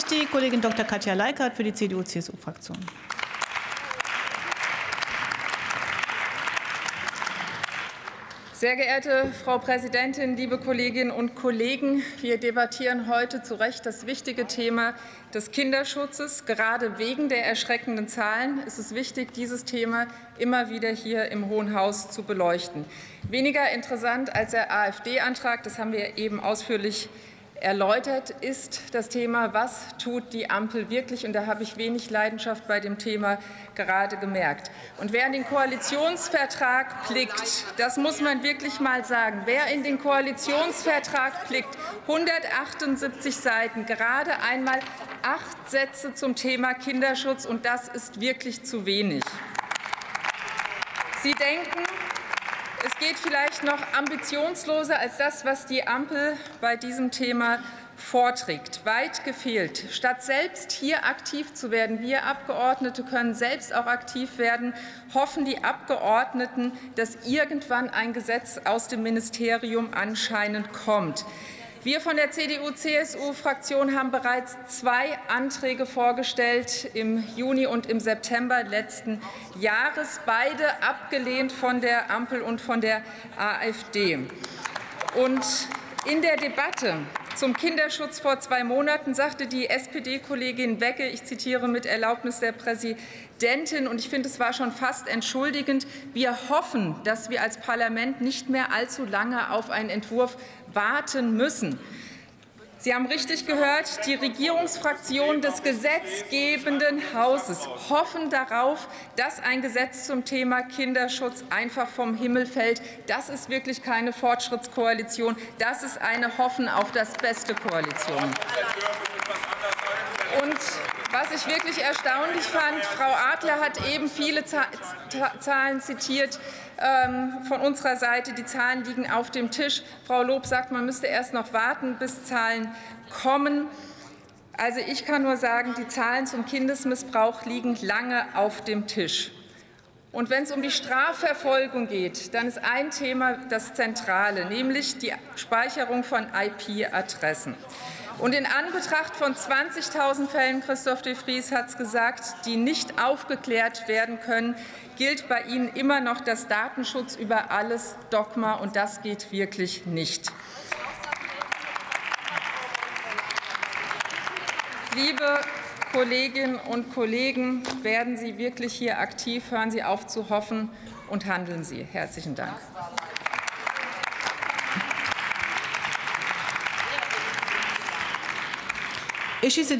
spricht die Kollegin Dr. Katja Leikert für die CDU-CSU-Fraktion. Sehr geehrte Frau Präsidentin, liebe Kolleginnen und Kollegen! Wir debattieren heute zu Recht das wichtige Thema des Kinderschutzes. Gerade wegen der erschreckenden Zahlen ist es wichtig, dieses Thema immer wieder hier im Hohen Haus zu beleuchten. Weniger interessant als der AfD-Antrag, das haben wir eben ausführlich erläutert, ist das Thema, was tut die Ampel wirklich? Und da habe ich wenig Leidenschaft bei dem Thema gerade gemerkt. Und wer in den Koalitionsvertrag blickt, das muss man wirklich mal sagen, wer in den Koalitionsvertrag blickt, 178 Seiten, gerade einmal acht Sätze zum Thema Kinderschutz, und das ist wirklich zu wenig. Sie denken, es geht vielleicht noch ambitionsloser als das, was die Ampel bei diesem Thema vorträgt. Weit gefehlt. Statt selbst hier aktiv zu werden, wir Abgeordnete können selbst auch aktiv werden, hoffen die Abgeordneten, dass irgendwann ein Gesetz aus dem Ministerium anscheinend kommt. Wir von der CDU-CSU-Fraktion haben bereits zwei Anträge vorgestellt im Juni und im September letzten Jahres, beide abgelehnt von der Ampel und von der AfD. Und in der Debatte zum Kinderschutz vor zwei Monaten sagte die SPD-Kollegin Wecke, ich zitiere mit Erlaubnis der Präsidentin, und ich finde, es war schon fast entschuldigend, wir hoffen, dass wir als Parlament nicht mehr allzu lange auf einen Entwurf warten müssen. Sie haben richtig gehört, die Regierungsfraktionen des gesetzgebenden Hauses hoffen darauf, dass ein Gesetz zum Thema Kinderschutz einfach vom Himmel fällt. Das ist wirklich keine Fortschrittskoalition. Das ist eine Hoffen auf das Beste Koalition. Und was ich wirklich erstaunlich fand, Frau Adler hat eben viele Zahlen zitiert von unserer Seite. Die Zahlen liegen auf dem Tisch. Frau Lob sagt, man müsste erst noch warten, bis Zahlen kommen. Also ich kann nur sagen, die Zahlen zum Kindesmissbrauch liegen lange auf dem Tisch. Und wenn es um die Strafverfolgung geht, dann ist ein Thema das Zentrale, nämlich die Speicherung von IP-Adressen. Und in Anbetracht von 20.000 Fällen, Christoph de Vries hat es gesagt, die nicht aufgeklärt werden können, gilt bei Ihnen immer noch das Datenschutz über alles Dogma, und das geht wirklich nicht. Liebe Kolleginnen und Kollegen, werden Sie wirklich hier aktiv? Hören Sie auf zu hoffen und handeln Sie. Herzlichen Dank. Ich schließe die